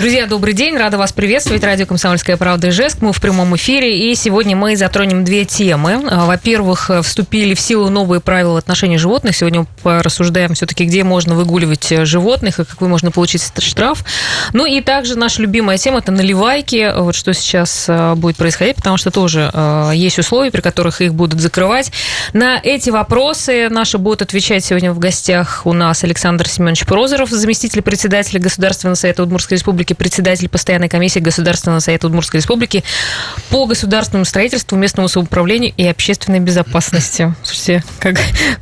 Друзья, добрый день. Рада вас приветствовать. Радио «Комсомольская правда» Ижевск. Мы в прямом эфире. И сегодня мы затронем две темы. А, во-первых, вступили в силу новые правила отношений животных. Сегодня мы рассуждаем все-таки, где можно выгуливать э, животных и какой можно получить штраф. Ну и также наша любимая тема – это наливайки. Вот что сейчас э, будет происходить, потому что тоже э, есть условия, при которых их будут закрывать. На эти вопросы наши будут отвечать сегодня в гостях у нас Александр Семенович Прозоров, заместитель председателя Государственного совета Удмуртской республики Республики, председатель постоянной комиссии Государственного совета Удмуртской Республики по государственному строительству, местному самоуправлению и общественной безопасности. Слушайте, как,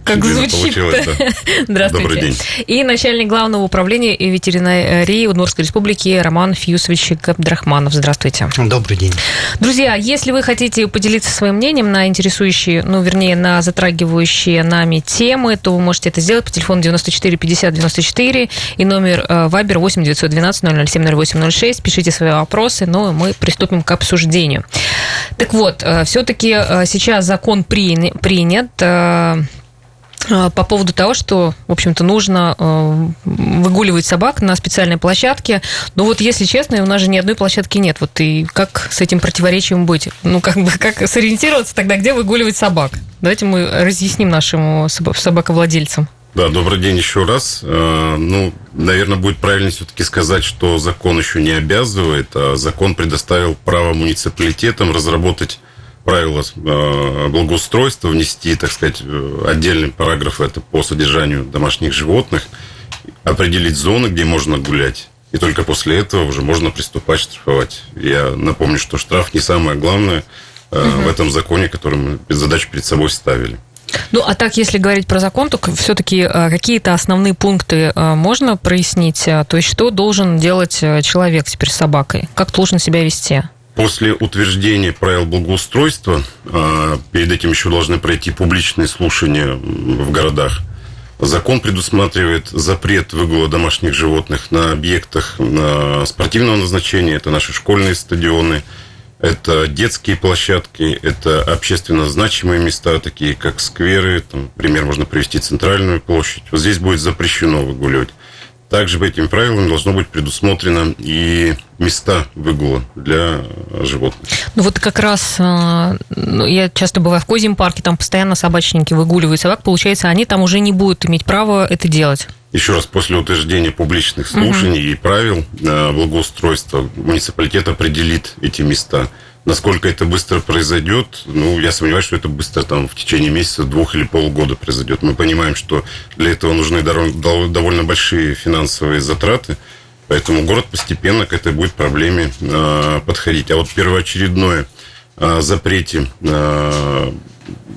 как звучит. Да. Здравствуйте. Добрый день. И начальник главного управления ветеринарии Удмуртской Республики Роман Фьюсович Габдрахманов. Здравствуйте. Добрый день. Друзья, если вы хотите поделиться своим мнением на интересующие, ну, вернее, на затрагивающие нами темы, то вы можете это сделать по телефону 94 50 94 и номер Вайбер 8 912 007 0806. Пишите свои вопросы, но мы приступим к обсуждению. Так вот, э, все-таки э, сейчас закон принят э, по поводу того, что, в общем-то, нужно выгуливать собак на специальной площадке. Но вот, если честно, у нас же ни одной площадки нет. Вот и как с этим противоречием быть? Ну, как бы, как сориентироваться тогда, где выгуливать собак? Давайте мы разъясним нашим собаковладельцам. Да, добрый день еще раз. Э, ну, наверное, будет правильно все-таки сказать, что закон еще не обязывает, а закон предоставил право муниципалитетам разработать правила э, благоустройства, внести, так сказать, отдельный параграф это по содержанию домашних животных, определить зоны, где можно гулять. И только после этого уже можно приступать штрафовать. Я напомню, что штраф не самое главное угу. в этом законе, который мы задачу перед собой ставили. Ну, а так, если говорить про закон, то все-таки э, какие-то основные пункты э, можно прояснить? Э, то есть, что должен делать человек теперь с собакой? Как должен себя вести? После утверждения правил благоустройства, перед этим еще должны пройти публичные слушания в городах. Закон предусматривает запрет выгула домашних животных на объектах спортивного назначения. Это наши школьные стадионы, это детские площадки, это общественно значимые места, такие как скверы, там, пример можно привести центральную площадь. Вот здесь будет запрещено выгуливать. Также по этим правилам должно быть предусмотрено и места выгула для животных. Ну вот как раз э, ну, я часто бываю в Козьем парке, там постоянно собачники выгуливают собак, получается, они там уже не будут иметь права это делать. Еще раз, после утверждения публичных слушаний угу. и правил э, благоустройства муниципалитет определит эти места. Насколько это быстро произойдет, ну, я сомневаюсь, что это быстро там в течение месяца, двух или полугода произойдет. Мы понимаем, что для этого нужны довольно большие финансовые затраты, поэтому город постепенно к этой будет проблеме э, подходить. А вот первоочередное э, запрете э,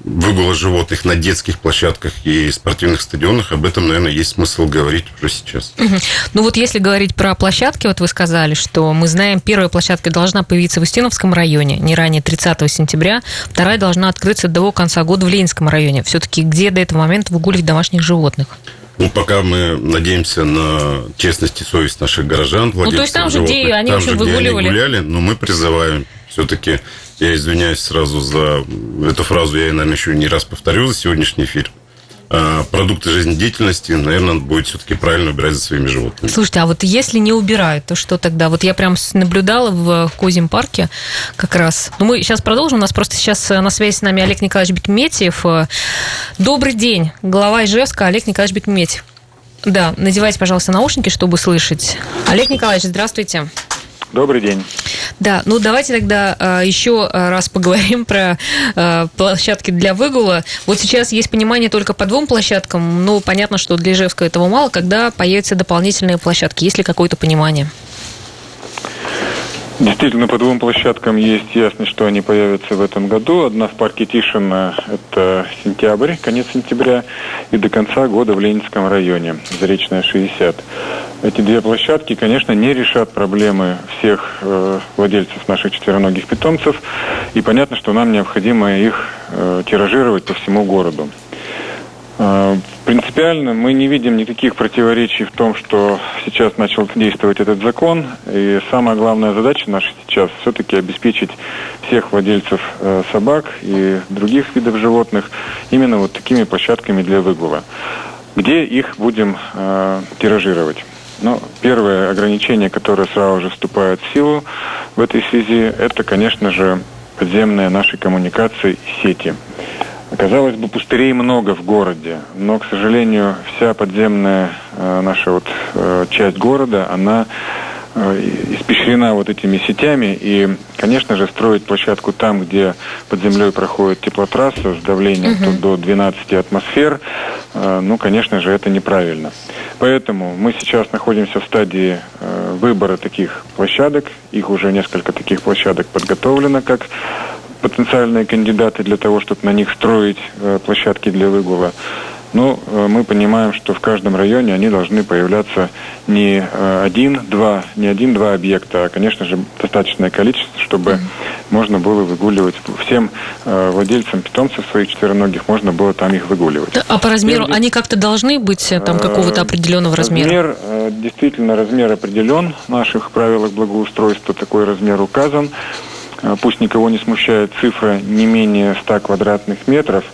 выгула животных на детских площадках и спортивных стадионах, об этом, наверное, есть смысл говорить уже сейчас. Угу. Ну вот если говорить про площадки, вот вы сказали, что мы знаем, первая площадка должна появиться в Устиновском районе не ранее 30 сентября, вторая должна открыться до конца года в Ленинском районе. Все-таки где до этого момента выгуливать домашних животных? Ну, пока мы надеемся на честность и совесть наших горожан, Ну, то есть там же, где они, там же, где они гуляли, но мы призываем все-таки я извиняюсь сразу за эту фразу, я, наверное, еще не раз повторю за сегодняшний эфир. А, продукты жизнедеятельности, наверное, будет все-таки правильно убирать за своими животными. Слушайте, а вот если не убирают, то что тогда? Вот я прям наблюдала в Козьем парке как раз. Ну, мы сейчас продолжим. У нас просто сейчас на связи с нами Олег Николаевич Бекметьев. Добрый день, глава Ижевска Олег Николаевич Бекметьев. Да, надевайте, пожалуйста, наушники, чтобы слышать. Олег Николаевич, здравствуйте. Добрый день. Да, ну давайте тогда э, еще раз поговорим про э, площадки для выгула. Вот сейчас есть понимание только по двум площадкам, но понятно, что для Ижевска этого мало. Когда появятся дополнительные площадки? Есть ли какое-то понимание? Действительно, по двум площадкам есть ясность, что они появятся в этом году. Одна в парке Тишина – это сентябрь, конец сентября, и до конца года в Ленинском районе, Заречная, 60. Эти две площадки, конечно, не решат проблемы всех э, владельцев наших четвероногих питомцев, и понятно, что нам необходимо их э, тиражировать по всему городу. Э, принципиально мы не видим никаких противоречий в том, что сейчас начал действовать этот закон. И самая главная задача наша сейчас все-таки обеспечить всех владельцев э, собак и других видов животных именно вот такими площадками для выгула. Где их будем э, тиражировать? Ну, первое ограничение, которое сразу же вступает в силу в этой связи, это, конечно же, подземные наши коммуникации и сети. Казалось бы, пустырей много в городе, но, к сожалению, вся подземная э, наша вот э, часть города, она э, испещрена вот этими сетями. И, конечно же, строить площадку там, где под землей проходит теплотрасса с давлением угу. до 12 атмосфер, э, ну, конечно же, это неправильно. Поэтому мы сейчас находимся в стадии э, выбора таких площадок. Их уже несколько таких площадок подготовлено как потенциальные кандидаты для того, чтобы на них строить э, площадки для выгула. Но ну, э, мы понимаем, что в каждом районе они должны появляться не э, один, два, не один-два объекта, а, конечно же, достаточное количество, чтобы mm-hmm. можно было выгуливать всем владельцам питомцев своих четвероногих, можно было там их выгуливать. А по размеру Теперь, они как-то должны быть там какого-то определенного размера? Размер, действительно, размер определен в наших правилах благоустройства, такой размер указан. Пусть никого не смущает цифра не менее 100 квадратных метров –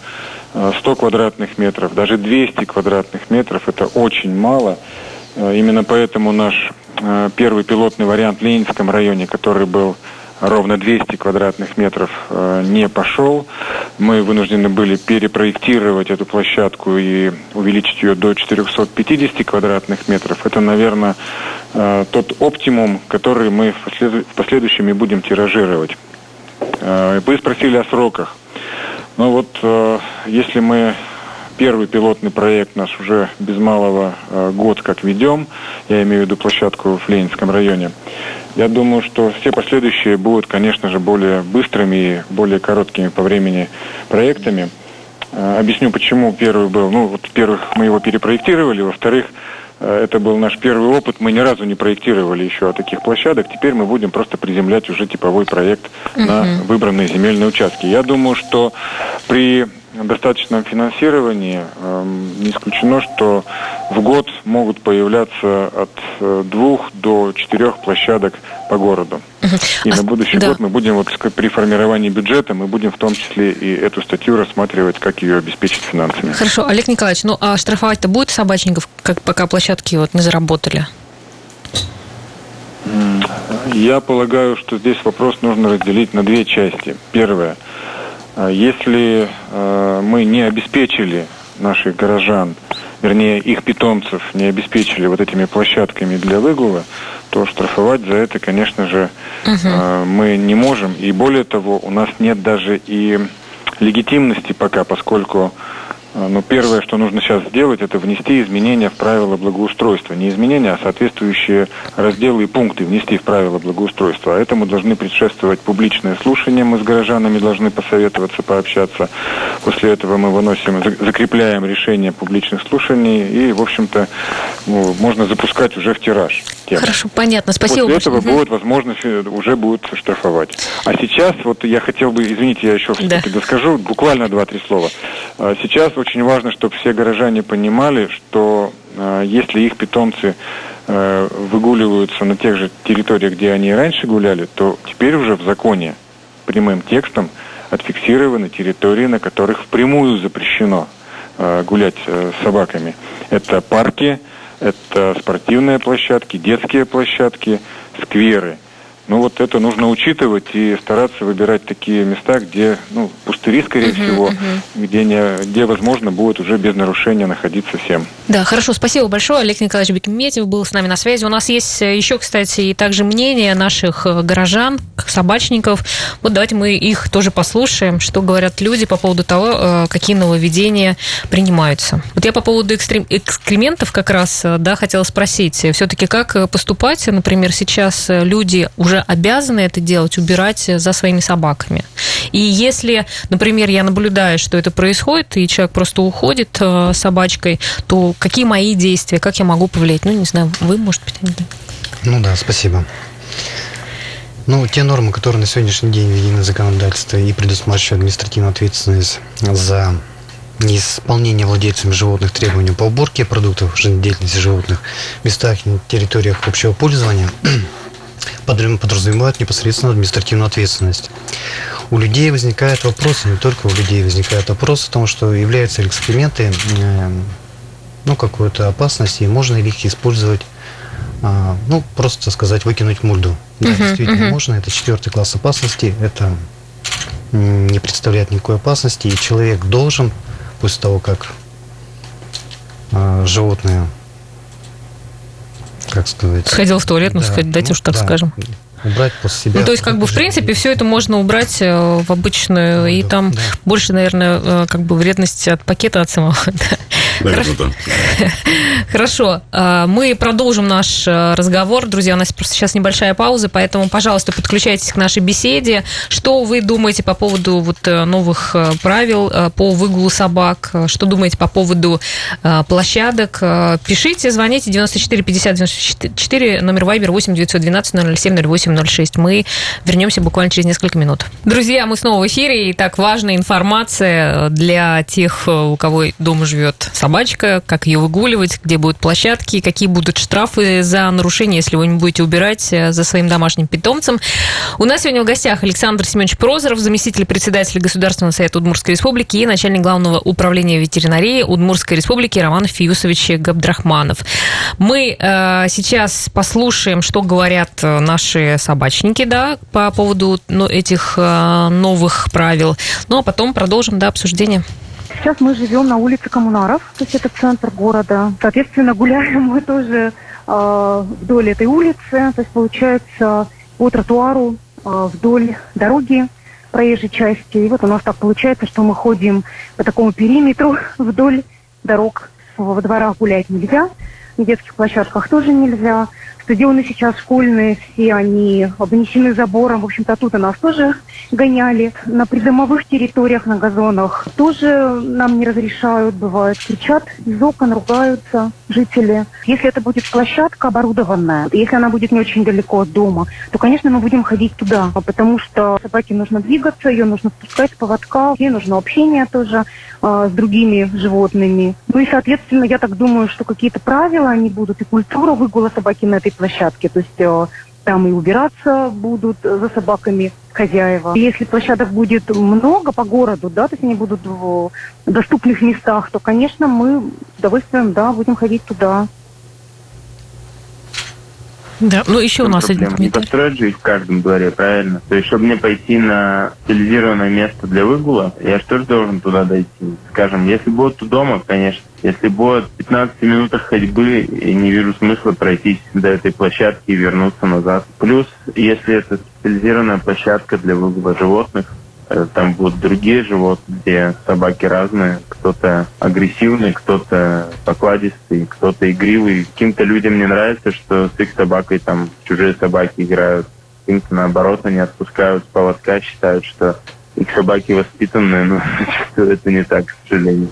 100 квадратных метров, даже 200 квадратных метров – это очень мало. Э, именно поэтому наш э, первый пилотный вариант в Ленинском районе, который был ровно 200 квадратных метров, э, не пошел. Мы вынуждены были перепроектировать эту площадку и увеличить ее до 450 квадратных метров. Это, наверное, тот оптимум, который мы в последующем и будем тиражировать. Вы спросили о сроках. Ну вот, э, если мы первый пилотный проект наш уже без малого э, год как ведем, я имею в виду площадку в Ленинском районе, я думаю, что все последующие будут, конечно же, более быстрыми и более короткими по времени проектами. Э, объясню, почему первый был. Ну, вот, во-первых, мы его перепроектировали, во-вторых, Э, это был наш первый опыт. Мы ни разу не проектировали еще таких площадок. Теперь мы будем просто приземлять уже типовой проект uh-huh. на выбранные земельные участки. Я думаю, что при достаточном финансировании эм, не исключено, что в год могут появляться от э, двух до четырех площадок по городу. И а, на будущий да. год мы будем, вот при формировании бюджета, мы будем в том числе и эту статью рассматривать, как ее обеспечить финансами. Хорошо, Олег Николаевич, ну а штрафовать-то будет собачников, как пока площадки вот не заработали? Я полагаю, что здесь вопрос нужно разделить на две части. Первое. А если э, мы не обеспечили наших горожан, вернее их питомцев, не обеспечили вот этими площадками для выгула, то штрафовать за это, конечно же, uh мы не можем. И более того, у нас нет даже и легитимности пока, поскольку но первое, что нужно сейчас сделать, это внести изменения в правила благоустройства. Не изменения, а соответствующие разделы и пункты внести в правила благоустройства. А этому должны предшествовать публичные слушания. Мы с горожанами должны посоветоваться, пообщаться. После этого мы выносим, закрепляем решение публичных слушаний. И, в общем-то, ну, можно запускать уже в тираж. Тему. Хорошо, понятно. Спасибо. После этого угу. будет возможность, уже будут штрафовать. А сейчас, вот я хотел бы, извините, я еще все-таки да. доскажу, буквально два-три слова. А сейчас очень важно, чтобы все горожане понимали, что э, если их питомцы э, выгуливаются на тех же территориях, где они раньше гуляли, то теперь уже в законе прямым текстом отфиксированы территории, на которых впрямую запрещено э, гулять э, с собаками. Это парки, это спортивные площадки, детские площадки, скверы – ну вот это нужно учитывать и стараться выбирать такие места, где ну, пустыри, скорее uh-huh, всего, uh-huh. Где, не, где возможно будет уже без нарушения находиться всем. Да, хорошо, спасибо большое. Олег Николаевич Бекметьев был с нами на связи. У нас есть э, еще, кстати, и также мнение наших э, горожан, собачников. Вот давайте мы их тоже послушаем, что говорят люди по поводу того, э, какие нововведения принимаются. Вот я по поводу экстрем... экскрементов как раз да, хотела спросить. Все-таки как поступать, например, сейчас люди уже уже обязаны это делать, убирать за своими собаками. И если, например, я наблюдаю, что это происходит, и человек просто уходит э, собачкой, то какие мои действия, как я могу повлиять? Ну, не знаю, вы, может быть, не Ну да, спасибо. Ну, те нормы, которые на сегодняшний день введены в законодательство и предусматривают административную ответственность за неисполнение владельцами животных требований по уборке продуктов жизнедеятельности животных в местах и территориях общего пользования – подразумевают непосредственно административную ответственность. У людей возникает вопрос, не только у людей возникает вопрос о том, что являются ли экскременты э, ну, какой-то опасности, и можно ли их использовать а, ну, просто сказать, выкинуть мульду. Да, Мгм, действительно мгм. можно. Это четвертый класс опасности. Это не представляет никакой опасности. И человек должен, после того, как а, животное, как сказать... Сходил в туалет, ну, да, сказать, дайте ну, уж так да, скажем. Убрать после себя. Ну, то есть, как бы, в принципе, все это можно убрать э, в обычную, Ну, и да, там да. больше, наверное, э, как бы вредность от пакета от самого. да. Наверное, да. Хорошо, а, мы продолжим наш э, разговор. Друзья, у нас просто сейчас небольшая пауза, поэтому, пожалуйста, подключайтесь к нашей беседе. Что вы думаете по поводу вот э, новых э, правил по выгулу собак? Что думаете по поводу площадок? Пишите, звоните 94 50 94, номер Viber 8 912 007 08 06. Мы вернемся буквально через несколько минут. Друзья, мы снова в эфире. И так важная информация для тех, у кого дома живет собачка, как ее выгуливать, где будут площадки, какие будут штрафы за нарушение, если вы не будете убирать э, за своим домашним питомцем. У нас сегодня в гостях Александр Семенович Прозоров, заместитель председателя Государственного совета Удмуртской республики и начальник главного управления ветеринарии Удмуртской республики Роман Фиюсович Габдрахманов. Мы э, сейчас послушаем, что говорят э, наши собачники, да, по поводу ну, этих э, новых правил. Ну, а потом продолжим, да, обсуждение. Сейчас мы живем на улице Коммунаров, то есть это центр города. Соответственно, гуляем мы тоже э, вдоль этой улицы, то есть получается по тротуару э, вдоль дороги проезжей части. И вот у нас так получается, что мы ходим по такому периметру вдоль дорог. Во дворах гулять нельзя, на детских площадках тоже нельзя. Стадионы сейчас школьные, все они обнесены забором. В общем-то, у нас тоже гоняли. На придомовых территориях, на газонах тоже нам не разрешают, бывает, кричат из окон, ругаются жители. Если это будет площадка оборудованная, если она будет не очень далеко от дома, то, конечно, мы будем ходить туда, потому что собаке нужно двигаться, ее нужно спускать с поводка, ей нужно общение тоже э, с другими животными. Ну и, соответственно, я так думаю, что какие-то правила они будут, и культура выгула собаки на этой площадке, то есть э, там и убираться будут за собаками хозяева. Если площадок будет много по городу, да, то есть они будут в доступных местах, то, конечно, мы с удовольствием, да, будем ходить туда. Да, ну еще у нас один? Не построить жизнь в каждом дворе, правильно? То есть, чтобы мне пойти на специализированное место для выгула, я же тоже должен туда дойти. Скажем, если будет у дома, конечно. Если будет в 15 минутах ходьбы, не вижу смысла пройтись до этой площадки и вернуться назад. Плюс, если это специализированная площадка для выгула животных, э, там будут другие животные, где собаки разные. Кто-то агрессивный, кто-то покладистый, кто-то игривый. Каким-то людям не нравится, что с их собакой там чужие собаки играют. Каким-то наоборот они отпускают поводка, считают, что их собаки воспитанные, но это не так, к сожалению.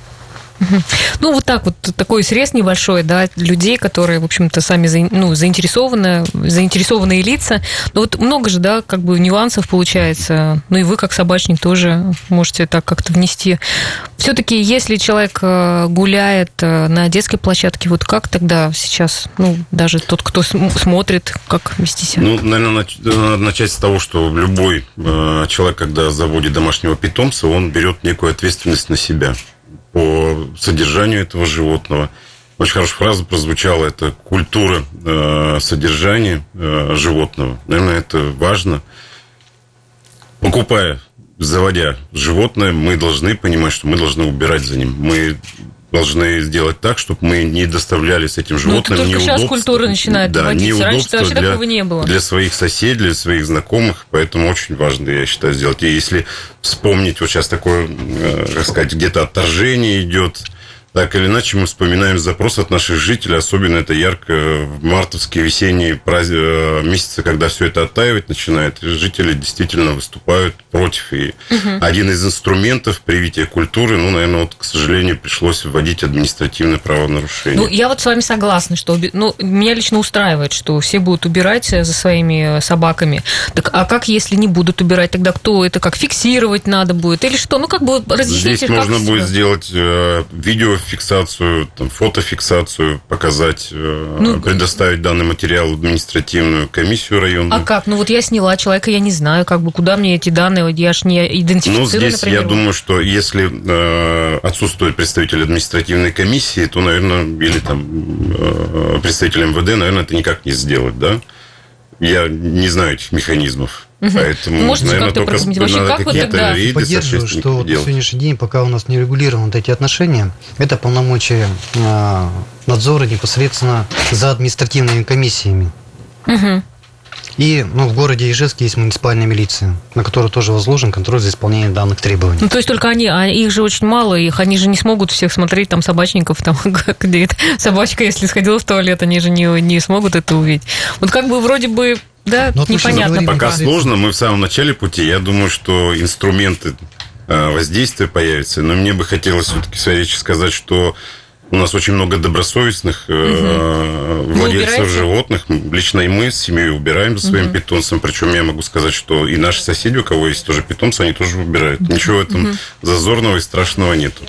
Ну, вот так вот, такой срез небольшой, да, людей, которые, в общем-то, сами ну, заинтересованы, заинтересованные лица. Но вот много же, да, как бы нюансов получается. Ну, и вы, как собачник, тоже можете так как-то внести. Все-таки, если человек э, гуляет э, на детской площадке, вот как тогда сейчас, ну, даже тот, кто см- смотрит, как вести себя? Ну, наверное, начать с того, что любой э, человек, когда заводит домашнего питомца, он берет некую ответственность на себя по содержанию этого животного. Очень хорошая фраза прозвучала, это культура э, содержания э, животного. Наверное, это важно. Покупая, заводя животное, мы должны понимать, что мы должны убирать за ним. Мы должны сделать так, чтобы мы не доставляли с этим Ну, это животным только сейчас неудобств- культура начинает да, доводиться. Раньше неудобства вообще для, такого не было. для своих соседей, для своих знакомых, поэтому очень важно, я считаю, сделать. И если вспомнить, вот сейчас такое, э, как сказать, где-то отторжение идет, так или иначе мы вспоминаем запрос от наших жителей, особенно это ярко в мартовские, весенние праз- э, месяцы, когда все это оттаивать начинает, жители действительно выступают против. И один из инструментов привития культуры, ну, наверное, вот, к сожалению, пришлось вводить административное правонарушение. Ну, я вот с вами согласна, что ну, меня лично устраивает, что все будут убирать э, за своими э, собаками. Так а как, если не будут убирать, тогда кто это как фиксировать надо будет? Или что? Ну, как бы разъясните, Здесь можно будет сделать э, видео видеофиксацию, там, фотофиксацию показать, э, ну, предоставить данный материал в административную комиссию районную. А как? Ну вот я сняла человека, я не знаю, как бы куда мне эти данные, я ж не идентифицирую, Ну здесь например. я думаю, что если э, отсутствует представитель административной комиссии, то, наверное, или там э, представитель МВД, наверное, это никак не сделать, да? Я не знаю этих механизмов. Поэтому, Можете наверное, только вообще, как вот тогда? Рейды Поддерживаю, что вот на сегодняшний день, пока у нас не регулированы эти отношения, это полномочия э, надзора непосредственно за административными комиссиями. Угу. И ну, в городе Ижевске есть муниципальная милиция, на которую тоже возложен контроль за исполнением данных требований. Ну, то есть только они, а их же очень мало, их они же не смогут всех смотреть, там, собачников, там, где собачка, если сходила в туалет, они же не, не смогут это увидеть. Вот как бы вроде бы да, Но непонятно. Пока, пока сложно, мы в самом начале пути. Я думаю, что инструменты э, воздействия появятся. Но мне бы хотелось все-таки в своей речи сказать, что у нас очень много добросовестных угу. владельцев животных. Лично и мы с семьей убираем за своим угу. питомцем. Причем я могу сказать, что и наши соседи, у кого есть тоже питомцы, они тоже убирают. Ничего в этом угу. зазорного и страшного нету.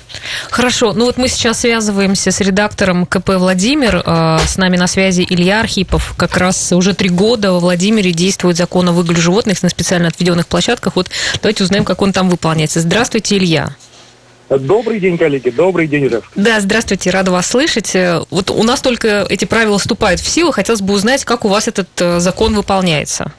Хорошо. Ну вот мы сейчас связываемся с редактором КП Владимир. Э, с нами на связи Илья Архипов. Как раз уже три года во Владимире действует закон о выгуле животных на специально отведенных площадках. Вот давайте узнаем, как он там выполняется. Здравствуйте, Илья. Добрый день, коллеги, добрый день, Ижевск. Да, здравствуйте, рада вас слышать. Вот у нас только эти правила вступают в силу, хотелось бы узнать, как у вас этот э, закон выполняется.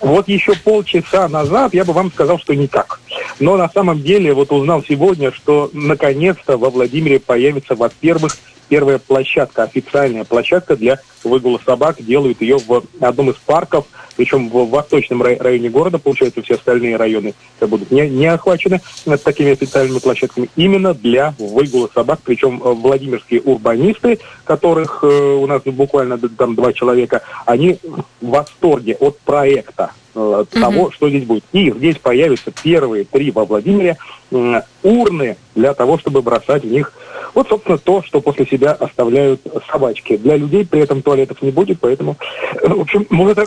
Вот еще полчаса назад я бы вам сказал, что никак. Но на самом деле вот узнал сегодня, что наконец-то во Владимире появится, во-первых, первая площадка, официальная площадка для выгула собак. Делают ее в одном из парков, причем в восточном районе города, получается, все остальные районы будут не, не охвачены такими официальными площадками, именно для выгула собак. Причем э, владимирские урбанисты, которых э, у нас буквально там два человека, они в восторге от проекта э, того, mm что здесь будет. И здесь появятся первые три во Владимире э, урны для того, чтобы бросать в них вот, собственно, то, что после себя оставляют собачки. Для людей при этом туалетов не будет, поэтому, в общем, вот это,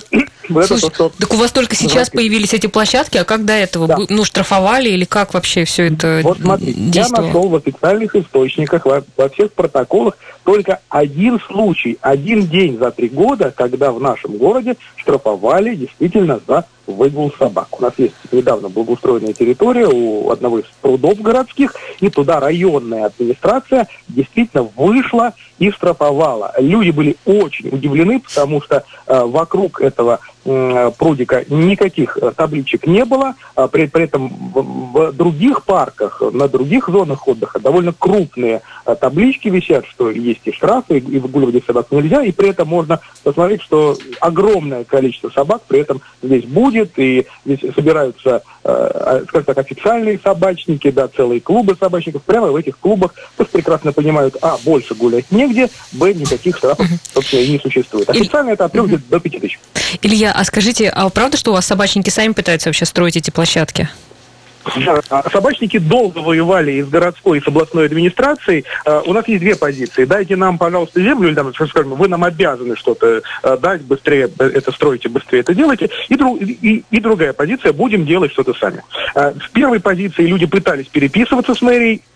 вот Слушай, это то, что... Так у вас только сейчас появились эти площадки, а как до этого? Да. Ну, штрафовали или как вообще все это Вот смотрите, я нашел в официальных источниках, во, во всех протоколах только один случай, один день за три года, когда в нашем городе штрафовали действительно за выгул собак. У нас есть недавно благоустроенная территория у одного из прудов городских, и туда районная администрация действительно вышла и штрафовала. Люди были очень удивлены, потому что э, вокруг этого э, прудика никаких э, табличек не было. А при, при этом в, в других парках, на других зонах отдыха довольно крупные э, таблички висят, что есть и штрафы, и выгуливать собак нельзя, и при этом можно посмотреть, что огромное количество собак при этом здесь будет, и здесь собираются, э, а, скажем так, официальные собачники, да, целые клубы собачников. Прямо в этих клубах пусть прекрасно понимают, а, больше гулять не негде, б, никаких штрафов, собственно, и не существует. Официально это от 3 угу. до 5 тысяч. Илья, а скажите, а правда, что у вас собачники сами пытаются вообще строить эти площадки? А собачники долго воевали и городской, и с областной администрацией. Uh, у нас есть две позиции. Дайте нам, пожалуйста, землю, или там, скажем, вы нам обязаны что-то uh, дать, быстрее это строите, быстрее это делайте. И, друг, и, и другая позиция, будем делать что-то сами. В первой позиции люди пытались переписываться с мэрией, Э,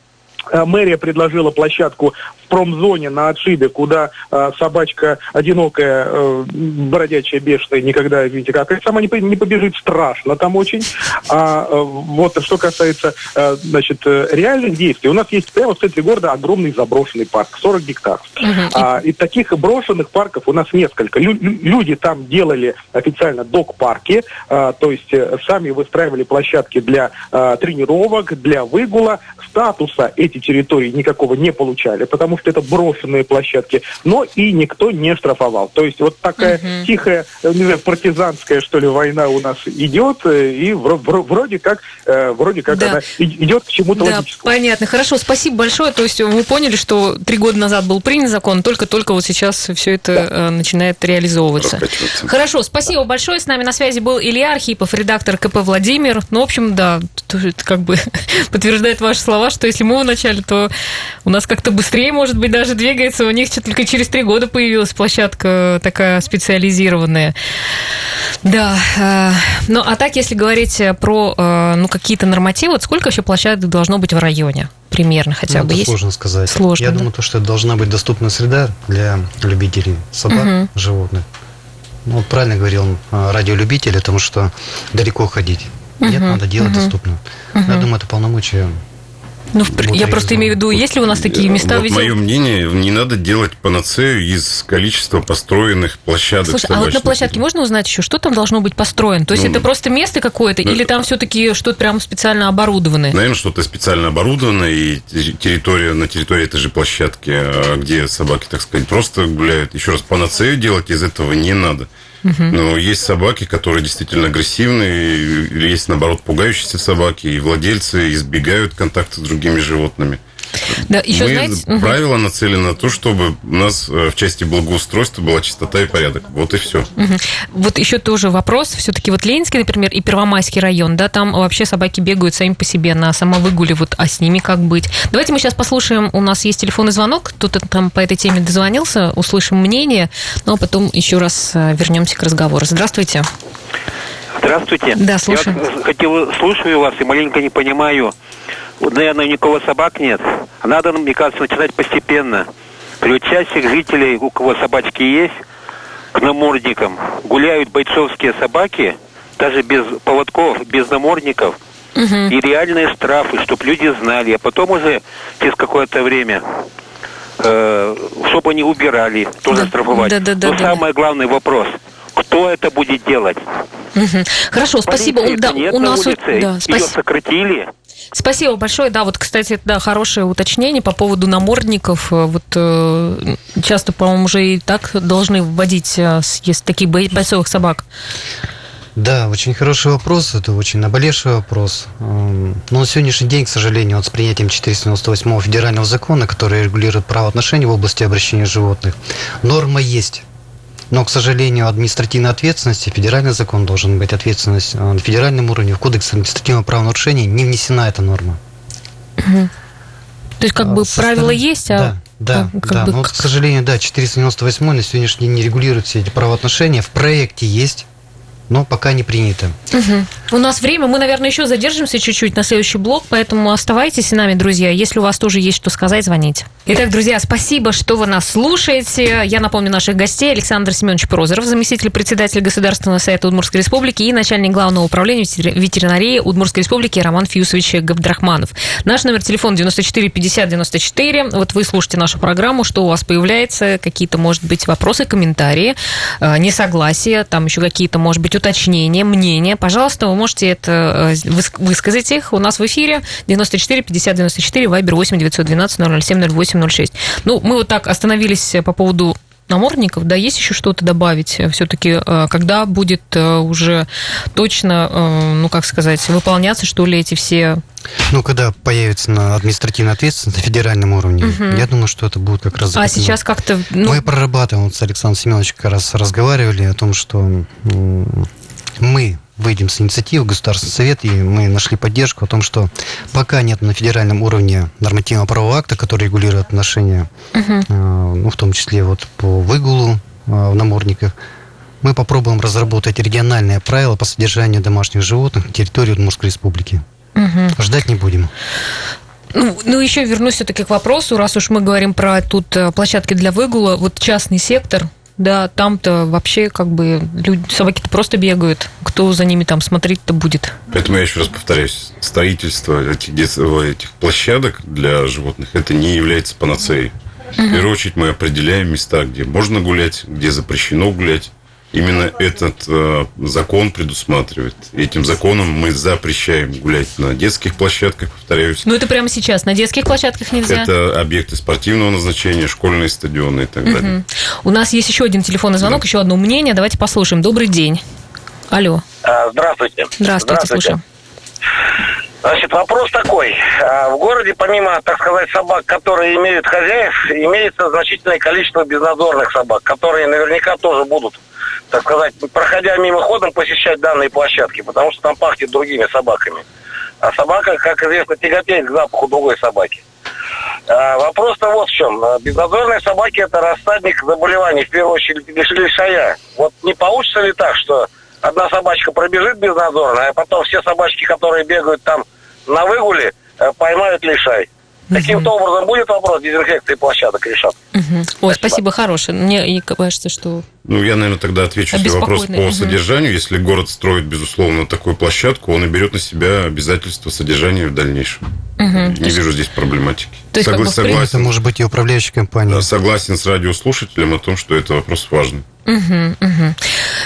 мэрия предложила площадку в промзоне на отшибе, куда э, собачка одинокая, э, бродячая, бешеная, никогда, видите, как сама не, не побежит, страшно там очень. А э, вот что касается, э, значит, э, реальных действий, у нас есть прямо в центре города огромный заброшенный парк, 40 гектаров. Uh-huh. А, и таких брошенных парков у нас несколько. Лю- люди там делали официально док-парки, а, то есть э, сами выстраивали площадки для а, тренировок, для выгула. Статуса эти территории никакого не получали, потому что это брошенные площадки, но и никто не штрафовал. То есть вот такая угу. тихая, э, не знаю, партизанская, что ли, война у нас идет, э, и вроде как, э, вроде как да. она идет к чему-то да, логическому. понятно. Хорошо, спасибо большое. То есть вы поняли, что три года назад был принят закон, только-только вот сейчас все это да. начинает реализовываться. Хорошо, спасибо большое. С нами на связи был Илья Архипов, редактор КП Владимир. Ну, в общем, да, как бы подтверждает ваши слова, что если мы вначале, то у нас как-то быстрее, может быть, даже двигается. У них только через три года появилась площадка такая специализированная. Да. Э, ну, а так, если говорить про э, ну, какие-то нормативы, вот сколько вообще площадок должно быть в районе? Примерно хотя ну, бы это есть? сложно сказать. Сложно, Я да? думаю, то, что это должна быть доступная среда для любителей собак, Мгм. животных. Ну, вот правильно говорил радиолюбитель, о том, что далеко ходить. Нет, Мгм, надо делать мгм. доступно. Мгм. Я думаю, это полномочия. Ну, Вот я просто имею в виду, есть ли у нас такие места? Вот Ведь- мое мнение, не надо делать панацею из количества построенных площадок Слушай, а вот на площадке можно узнать еще, что там должно быть построено? То есть Ну, это просто место какое-то, ну, или там все-таки что-то прям специально оборудованное? Наверное, что-то специально оборудованное, и те- территория на территории этой же площадки, а, где собаки, так сказать, просто гуляют. Еще раз, панацею делать из этого не надо. Но есть собаки, которые действительно агрессивные, или есть, наоборот, пугающиеся собаки, и владельцы избегают контакта с другими животными. Да, еще Мы знаете... правило нацелены на то, чтобы у нас э, в части благоустройства была чистота и порядок. Вот и все. Вот еще тоже вопрос. Все-таки вот Ленинский, например, и Первомайский район, да, там вообще собаки бегают сами по себе на самовыгуливают, а с ними как быть? Давайте мы сейчас послушаем, у нас есть телефонный звонок, кто-то там по этой теме дозвонился, услышим мнение, но потом еще раз э, вернемся к разговору. Здравствуйте. Здравствуйте. Да, слушаю. Я вот хотел, слушаю вас и маленько не понимаю. Наверное, никого собак нет. А Надо, мне кажется, начинать постепенно. Приучать всех жителей, у кого собачки есть, к намордникам. Гуляют бойцовские собаки, даже без поводков, без намордников. Мгм. И реальные штрафы, чтобы люди знали. А потом уже через какое-то время э, чтобы они убирали, тоже Да, штрафовать. да, да, да, Но да, самый главный вопрос, кто это будет делать? Мгм. Хорошо, спасибо. Полиции Да, нет у на нас улице, да, ее спасибо. сократили. Спасибо большое. Да, вот, кстати, да, хорошее уточнение по поводу намордников. Э, Вот э, часто, по-моему, уже и так должны вводить, э, есть такие бой- бойцовых собак. Да, очень хороший вопрос, это очень наболевший вопрос. Эм, Но на сегодняшний день, к сожалению, вот с принятием 498 федерального закона, который регулирует правоотношения в области обращения животных, норма есть. Но, к сожалению, административной ответственности, федеральный закон должен быть ответственность э, на федеральном уровне, в Кодекс административного правонарушения не внесена эта норма. То есть, как А, бы, со правила стороны- есть, а... Да, да, как да. бы Но к сожалению, да, 498 на сегодняшний день не регулирует все эти правоотношения. В проекте есть, но пока не принято. Мгм. У нас время, мы, наверное, еще задержимся чуть-чуть на следующий блок, поэтому оставайтесь с нами, друзья. Если у вас тоже есть что сказать, звоните. Итак, друзья, спасибо, что вы нас слушаете. Я напомню наших гостей. Александр Семенович Прозоров, заместитель председателя Государственного совета Удмуртской Республики и начальник главного управления ветери- ветеринарии Удмуртской Республики Роман Фьюсович Габдрахманов. Наш номер телефона 94 50 94. Вот вы слушаете нашу программу, что у вас появляется, какие-то, может быть, вопросы, комментарии, э, несогласия, там еще какие-то, может быть, уточнения, мнения. Пожалуйста, вы можете это э, выс- высказать их у нас в эфире 94 50 94, вайбер 8 912 007 08 06. Ну, мы вот так остановились по поводу намордников, да, есть еще что-то добавить все-таки, когда будет э, уже точно, э, ну, как сказать, выполняться, что ли, эти все... Ну, когда появится на административная ответственность на федеральном уровне, Мгм. я думаю, что это будет как раз... А закреплено. сейчас как-то... Ну, Мы прорабатываем, вот с Александром Семеновичем как раз разговаривали о том, что мы выйдем с инициативы Государственный совет, и мы нашли поддержку о том, что пока нет на федеральном уровне нормативного правового акта, который регулирует отношения, э, ну, в том числе вот по выгулу э, в намордниках, мы попробуем разработать региональные правила по содержанию домашних животных на территории Удмуртской республики. Мгм. Ждать не будем. Ну, ну, еще вернусь все-таки к вопросу, раз уж мы говорим про тут э, площадки для выгула, вот частный сектор, да, там-то вообще как бы люди, собаки-то просто бегают, кто за ними там смотреть-то будет? Поэтому я еще раз повторяюсь, строительство этих, этих площадок для животных, это не является панацеей. В первую очередь мы определяем места, где можно гулять, где запрещено гулять. Именно этот э, закон предусматривает. Этим законом мы запрещаем гулять на детских площадках, повторяюсь. Ну, это прямо сейчас, на детских площадках нельзя? Это объекты спортивного назначения, школьные стадионы и так далее. Мгм. У нас есть еще один телефонный звонок, еще одно мнение, давайте послушаем. Добрый день. Алло, А, Здравствуйте. здравствуйте, слушаем. Значит, вопрос такой. А, В городе, помимо, так сказать, собак, которые имеют хозяев, имеется значительное количество безнадзорных собак, которые наверняка тоже будут, так сказать, проходя мимоходом, посещать данные площадки, потому что там пахнет другими собаками. А собака, как известно, тяготеет к запаху другой собаки. А, вопрос-то вот в чем. А, Безнадзорные собаки – это рассадник заболеваний, в первую очередь лишая. Вот не получится ли так, что одна собачка пробежит безнадзорно, а потом все собачки, которые бегают там на выгуле, э, поймают лишай? Каким-то образом будет вопрос дезинфекции площадок решат. Угу. Ой, спасибо, спасибо хорошее. Мне кажется, что... Ну, я, наверное, тогда отвечу на вопрос по угу. содержанию. Если город строит, безусловно, такую площадку, он и берет на себя обязательства содержания в дальнейшем. Угу. Не есть... вижу здесь проблематики. То есть, Согла- как бы, согласен, это может быть и управляющая компания. Согласен с радиослушателем о том, что это вопрос важный. Угу, угу.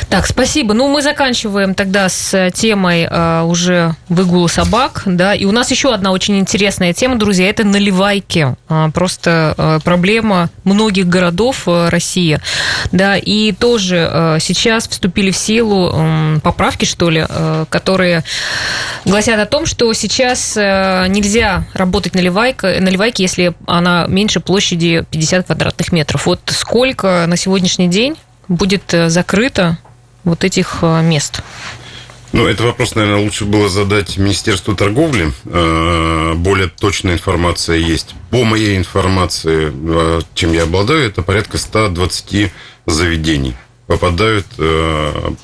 Так, спасибо. Ну, мы заканчиваем тогда с темой э, уже выгула собак, да, и у нас еще одна очень интересная тема, друзья, это наливайки. Э, просто э, проблема многих городов э, России, да, и тоже э, сейчас вступили в силу э, поправки, что ли, э, которые гласят о том, что сейчас э, нельзя работать наливайка, наливайки, если она меньше площади 50 квадратных метров. Вот сколько на сегодняшний день будет э, закрыто вот этих э, мест? Ну, это вопрос, наверное, лучше было задать Министерству торговли. Э, более точная информация есть. По моей информации, чем я обладаю, это порядка 120 заведений попадают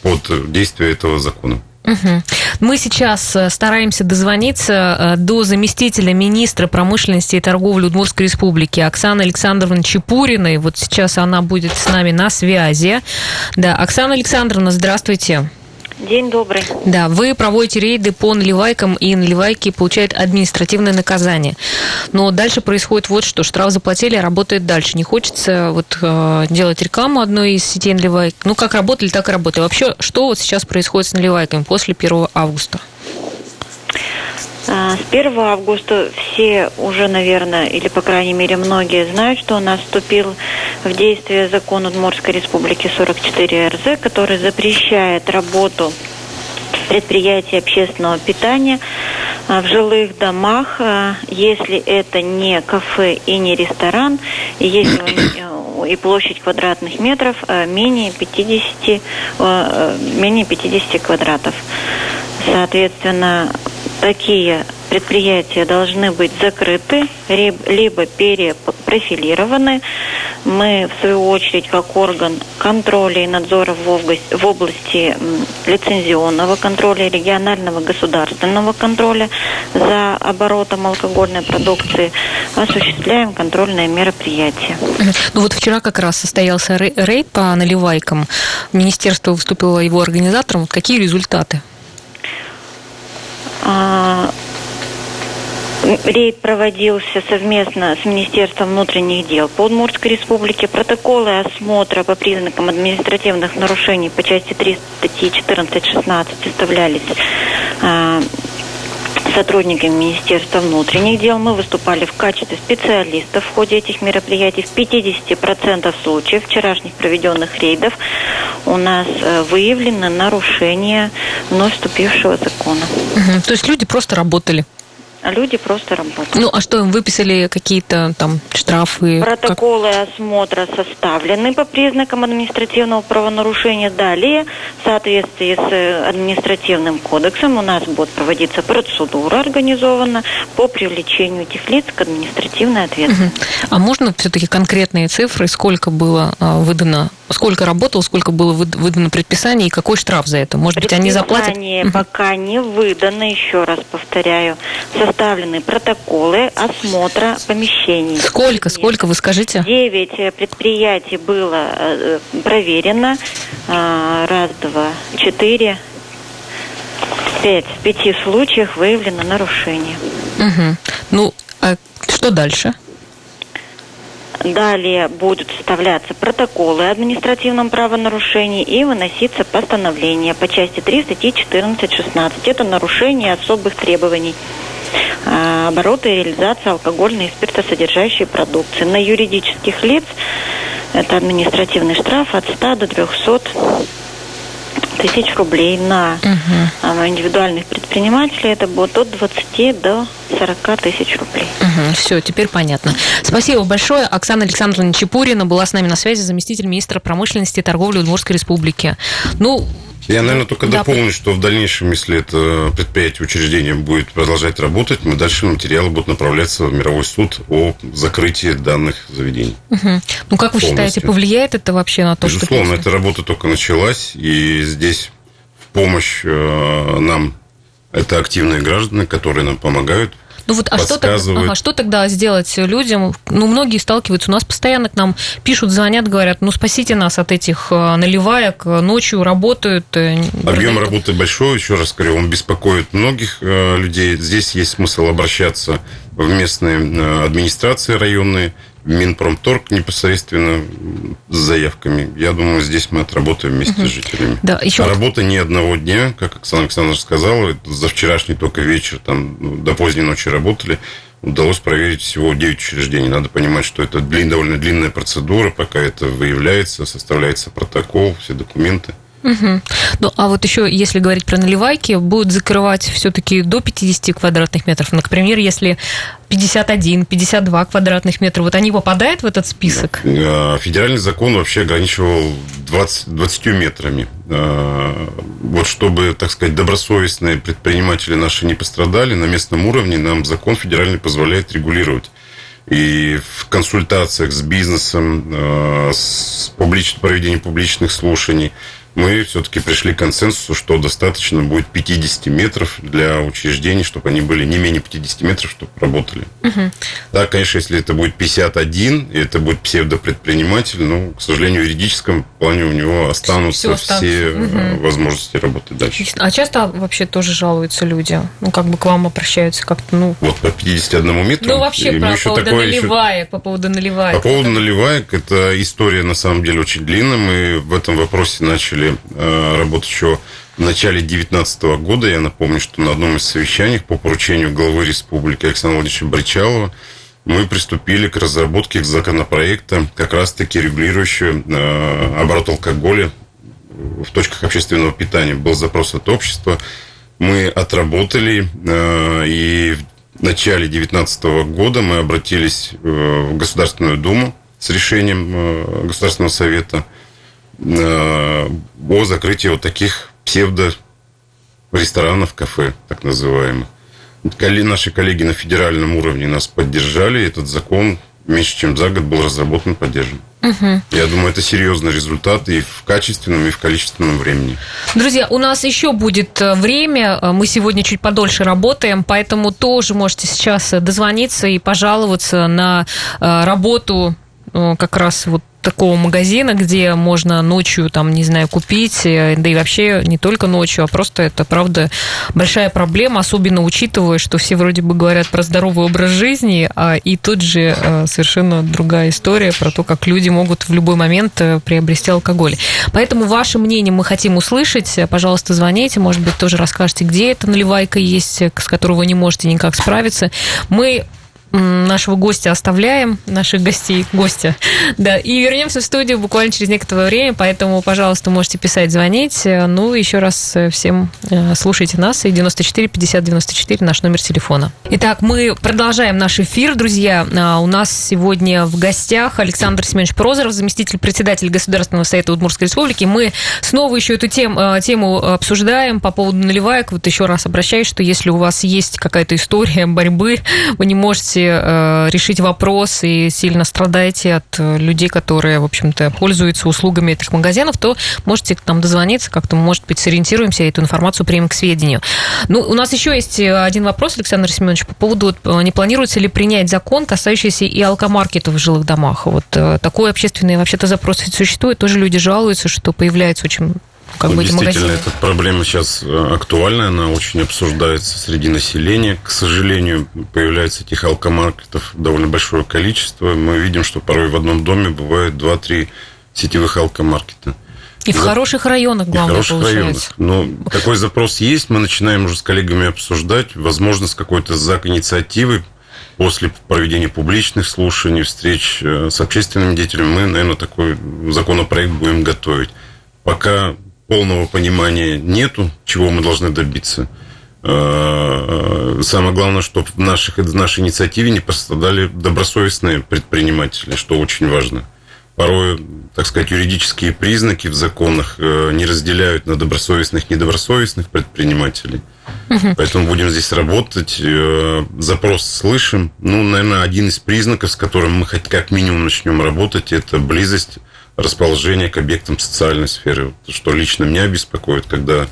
под действие этого закона. Угу. Мы сейчас э, стараемся дозвониться э, до заместителя министра промышленности и торговли Удмуртской республики Оксаны Александровны Чепуриной. Вот сейчас она будет с нами на связи. Да, Оксана Александровна, здравствуйте. День добрый. Да, вы проводите рейды по наливайкам, и наливайки получают административное наказание. Но дальше происходит вот что. Штраф заплатили, а работает дальше. Не хочется вот э, делать рекламу одной из сетей наливайк. Ну, как работали, так и работали. Вообще, что вот сейчас происходит с наливайками после 1 августа? А, с 1 августа все уже, наверное, или, по крайней мере, многие знают, что у нас вступил в действие закон Удмуртской республики 44 РЗ, который запрещает работу предприятий общественного питания а, в жилых домах, а, если это не кафе и не ресторан, и если и площадь квадратных метров менее 50, менее 50 квадратов. Соответственно, такие предприятия должны быть закрыты, либо перепрофилированы. Мы, в свою очередь, как орган контроля и надзора в области, лицензионного контроля, регионального государственного контроля за оборотом алкогольной продукции, осуществляем контрольные мероприятия. Ну вот вчера как раз состоялся рейд по наливайкам. Министерство выступило его организатором. Какие результаты? А, рейд проводился совместно с Министерством внутренних дел по Удмуртской республике. Протоколы осмотра по признакам административных нарушений по части 3 статьи 14-16 составлялись сотрудниками Министерства внутренних дел. Мы выступали в качестве специалистов в ходе этих мероприятий. В 50% случаев вчерашних проведенных рейдов у нас э, выявлены нарушения вновь вступившего закона. Угу. То есть люди просто работали? А люди просто работают. Ну, а что им выписали какие-то там штрафы? Протоколы как? осмотра составлены по признакам административного правонарушения. Далее, в соответствии с э, административным кодексом, у нас будет проводиться процедура организована по привлечению этих лиц к административной ответственности. Угу. А можно все-таки конкретные цифры, сколько было а, выдано, сколько работало, сколько было выдано предписаний и какой штраф за это? Может быть, они заплатят? пока не выдано, еще раз повторяю. Со составлены протоколы осмотра помещений. Сколько, сколько, вы скажите? Девять э, предприятий было э, проверено. А, раз, два, четыре, пять. В пяти случаях выявлено нарушение. Угу. Ну, а что дальше? Далее будут составляться протоколы о административном правонарушении и выноситься постановление по части 3 статьи 14-16. Это нарушение особых требований оборота и реализации алкогольной и спиртосодержащей продукции. На юридических лиц это административный штраф от 100 до 300 тысяч рублей на угу. индивидуальных предпринимателей это будет от 20 до 40 тысяч рублей. Угу, все, теперь понятно. Спасибо большое. Оксана Александровна Чепурина была с нами на связи, заместитель министра промышленности и торговли Удмуртской республики. Ну, Я, наверное, только Да, дополню, что в дальнейшем, если это предприятие, учреждение будет продолжать работать, мы дальше материалы будут направляться в мировой суд о закрытии данных заведений. Мгм. Ну, как вы считаете, повлияет это вообще на то, Безусловно, что... эта работа только началась, и здесь в помощь э, нам это активные граждане, которые нам помогают. Ну вот, а что, тогда, ага, что тогда сделать людям? Ну, многие сталкиваются, у нас постоянно к нам пишут, звонят, говорят, ну, спасите нас от этих э, наливаек, э, ночью работают. э, Объем продают». работы большой, еще раз говорю, он беспокоит многих людей. Здесь есть смысл обращаться в местные администрации районные, Минпромторг непосредственно с заявками. Я думаю, здесь мы отработаем вместе с жителями. Да, еще А вот- работа не одного дня, как Оксана Александровна сказала, за вчерашний только вечер, там ну, до поздней ночи работали. Удалось проверить всего 9 учреждений. Надо понимать, что это длин- довольно длинная процедура, пока это выявляется, составляется протокол, все документы. Мгм. Ну, а вот еще, если говорить про наливайки, будут закрывать все-таки до 50 квадратных метров. Например, если 51, 52 квадратных метра, вот они попадают в этот список? Э, Федеральный закон вообще ограничивал 20, 20 метрами. Э, Вот чтобы, так сказать, добросовестные предприниматели наши не пострадали, на местном уровне нам закон федеральный позволяет регулировать. И в консультациях с бизнесом, э, с публич... проведением публичных слушаний мы все-таки пришли к консенсусу, что достаточно будет 50 метров для учреждений, чтобы они были не менее 50 метров, чтобы работали. Да, конечно, если это будет 51, и это будет псевдопредприниматель, ну, к сожалению, в юридическом плане у него останутся все, останутся. э, Мгм. возможности работать дальше. А часто вообще тоже жалуются люди? Ну, как бы к вам обращаются как-то, ну... Вот по 51 метру. Ну, вообще, мы еще поводу такое еще- наливаек, по поводу наливаек. По поводу наливаек, это история на самом деле очень длинная. Мы в этом вопросе начали э, работать еще в начале 2019 года. Я напомню, что на одном из совещаний по поручению главы республики Александра Владимировича Бричалова мы приступили к разработке законопроекта, как раз-таки регулирующего э, оборот алкоголя в точках общественного питания. Был запрос от общества. Мы отработали, э, и в начале 2019 года мы обратились э, в Государственную Думу с решением э, Государственного Совета э, о закрытии вот таких псевдо-ресторанов, кафе, так называемых. Наши коллеги на федеральном уровне нас поддержали. Этот закон меньше чем за год был разработан и поддержан. Я думаю, это серьезный результат и в качественном, и в количественном времени. Друзья, у нас еще будет э, время. Э, Мы сегодня чуть подольше работаем, поэтому тоже можете сейчас э, дозвониться и пожаловаться на э, работу э, как раз вот такого магазина, где можно ночью, там, не знаю, купить, э, да и вообще не только ночью, а просто это, правда, большая проблема, особенно учитывая, что все вроде бы говорят про здоровый образ жизни, а и тут же э, совершенно другая история про то, как люди могут в любой момент э, приобрести алкоголь. Поэтому ваше мнение мы хотим услышать. Пожалуйста, звоните, может быть, тоже расскажете, где эта наливайка есть, с которой вы не можете никак справиться. Мы нашего гостя оставляем, наших гостей, гостя, да, и вернемся в студию буквально через некоторое время, поэтому, пожалуйста, можете писать, звонить. Ну, еще раз э, всем э, слушайте нас, и 94 50 94 наш номер телефона. Итак, мы продолжаем наш эфир, друзья. А, У нас сегодня в гостях Александр Семенович Прозоров, заместитель председателя Государственного совета Удмуртской республики. Мы снова еще эту тем, э, тему обсуждаем по поводу наливаек. Вот еще раз обращаюсь, что если у вас есть какая-то история борьбы, вы не можете э, решить вопрос и сильно страдаете от э, людей, которые, в общем-то, пользуются услугами этих магазинов, то можете к нам дозвониться, как-то, может быть, сориентируемся и эту информацию примем к сведению. Ну, у нас еще есть э, один вопрос, Александр Семенович, по поводу, э, не планируется ли принять закон, касающийся и алкомаркетов в жилых домах? Вот э, такой общественный вообще-то запрос ведь существует, тоже люди жалуются, что появляется очень как Ну, Действительно, эта проблема сейчас э, актуальная, она очень обсуждается среди населения. К сожалению, появляется этих алкомаркетов довольно большое количество. Мы видим, что порой в одном доме бывает 2-3 сетевых алкомаркета. И в За- хороших районах, И в главное, хороших получается. районах. Но такой запрос есть, мы начинаем уже с коллегами обсуждать, возможно, с какой-то зак инициативы после проведения публичных слушаний, встреч э, с общественными деятелями, мы, наверное, такой законопроект будем готовить. Пока полного понимания нету, чего мы должны добиться. Э, Самое главное, чтобы в, наших, в нашей инициативе не пострадали добросовестные предприниматели, что очень важно. порой, так сказать, юридические признаки в законах э, не разделяют на добросовестных и недобросовестных предпринимателей. Угу. Поэтому будем здесь работать. Э, запрос слышим. Ну, наверное, один из признаков, с которым мы хоть как минимум начнем работать, это близость расположения к объектам социальной сферы. Что лично меня беспокоит, когда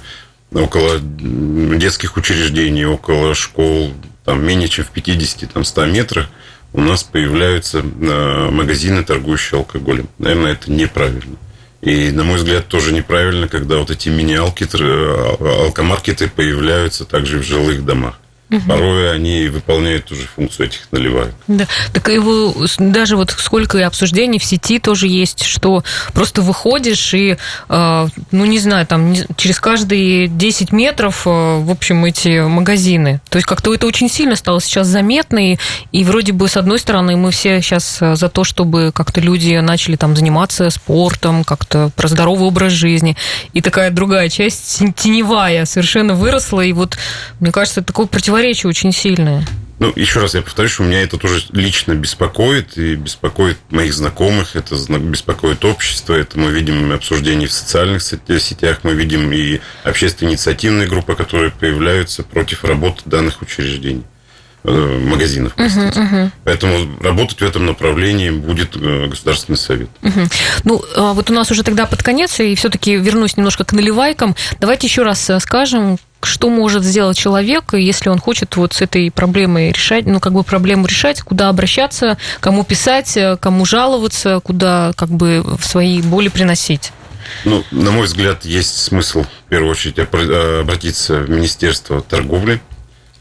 около детских учреждений, около школ, там менее чем в 50-100 метрах у нас появляются э, магазины, торгующие алкоголем. Наверное, это неправильно. И, на мой взгляд, тоже неправильно, когда вот эти мини-алкомаркеты э, появляются также в жилых домах. Угу. Порой они выполняют ту же функцию этих наливаек. Да, так его даже вот сколько обсуждений в сети тоже есть, что просто выходишь и, э, ну не знаю, там через каждые 10 метров, э, в общем, эти магазины. То есть как-то это очень сильно стало сейчас заметно, и, и вроде бы с одной стороны мы все сейчас э, за то, чтобы как-то люди начали там заниматься спортом, как-то про здоровый образ жизни, и такая другая часть теневая совершенно выросла, и вот мне кажется, такое противоположное противоречия очень сильные. Ну, еще раз я повторю, что меня это тоже лично беспокоит, и беспокоит моих знакомых, это беспокоит общество, это мы видим обсуждения в социальных сетях, мы видим и общественные инициативные группы, которые появляются против работы данных учреждений магазинов. Uh-huh, uh-huh. Поэтому работать в этом направлении будет э, Государственный совет. Uh-huh. Ну, а вот у нас уже тогда под конец, и все-таки вернусь немножко к наливайкам. Давайте еще раз э, скажем, что может сделать человек, если он хочет вот с этой проблемой решать, ну, как бы проблему решать, куда обращаться, кому писать, кому жаловаться, куда как бы в свои боли приносить? Ну, на мой взгляд, есть смысл в первую очередь обратиться в Министерство торговли.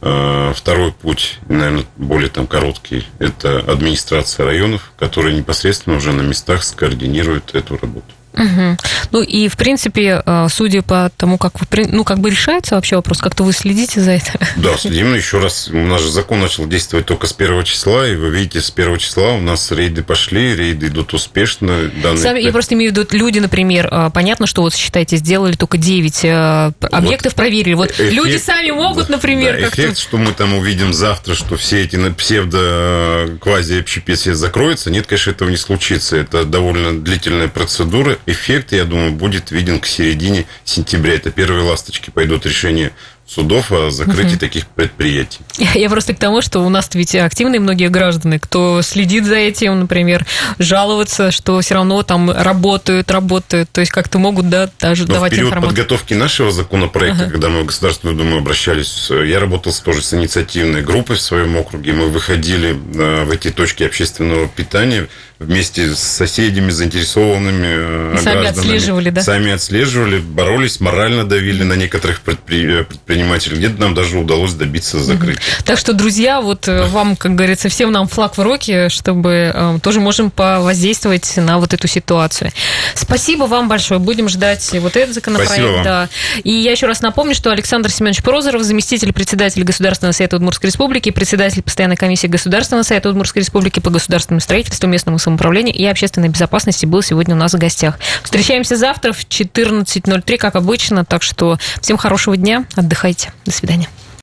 А, второй путь, наверное, более там короткий, это администрация районов, которая непосредственно уже на местах скоординирует эту работу. Угу. Ну и, в принципе, э, судя по тому, как вы, ну, как бы решается вообще вопрос, как-то вы следите за это? Да, следим. Еще раз, у нас же закон начал действовать только с первого числа, и вы видите, с первого числа у нас рейды пошли, рейды идут успешно. Данные... Сами, я просто имею в виду, люди, например, э, понятно, что вот, считайте, сделали только 9 э, объектов, вот. проверили. Вот эффект, люди сами могут, например, да, эффект, что мы там увидим завтра, что все эти псевдо-квази-общепит закроются, нет, конечно, этого не случится. Это довольно длительная процедура, эффект, я думаю, будет виден к середине сентября. Это первые ласточки пойдут решения судов о закрытии угу. таких предприятий. Я просто к тому, что у нас ведь активные многие граждане, кто следит за этим, например, жаловаться, что все равно там работают, работают, то есть как-то могут да, даже Но давать в период информацию. подготовки нашего законопроекта, ага. когда мы в Государственную Думу обращались, я работал тоже с инициативной группой в своем округе, мы выходили э, в эти точки общественного питания вместе с соседями, заинтересованными И сами отслеживали, да? Сами отслеживали, боролись, морально давили на некоторых предприятиях предпринимателей. Где-то нам даже удалось добиться закрытия. Так что, друзья, вот э, вам, как говорится, всем нам флаг в руки, чтобы э, тоже можем повоздействовать на вот эту ситуацию. Спасибо вам большое. Будем ждать вот этот законопроект. Спасибо вам. Да. И я еще раз напомню, что Александр Семенович Прозоров, заместитель председателя Государственного совета Удмуртской Республики, председатель постоянной комиссии Государственного совета Удмуртской Республики по государственному строительству, местному самоуправлению и общественной безопасности был сегодня у нас в гостях. Встречаемся завтра в 14.03, как обычно. Так что всем хорошего дня, отдыхайте. До свидания.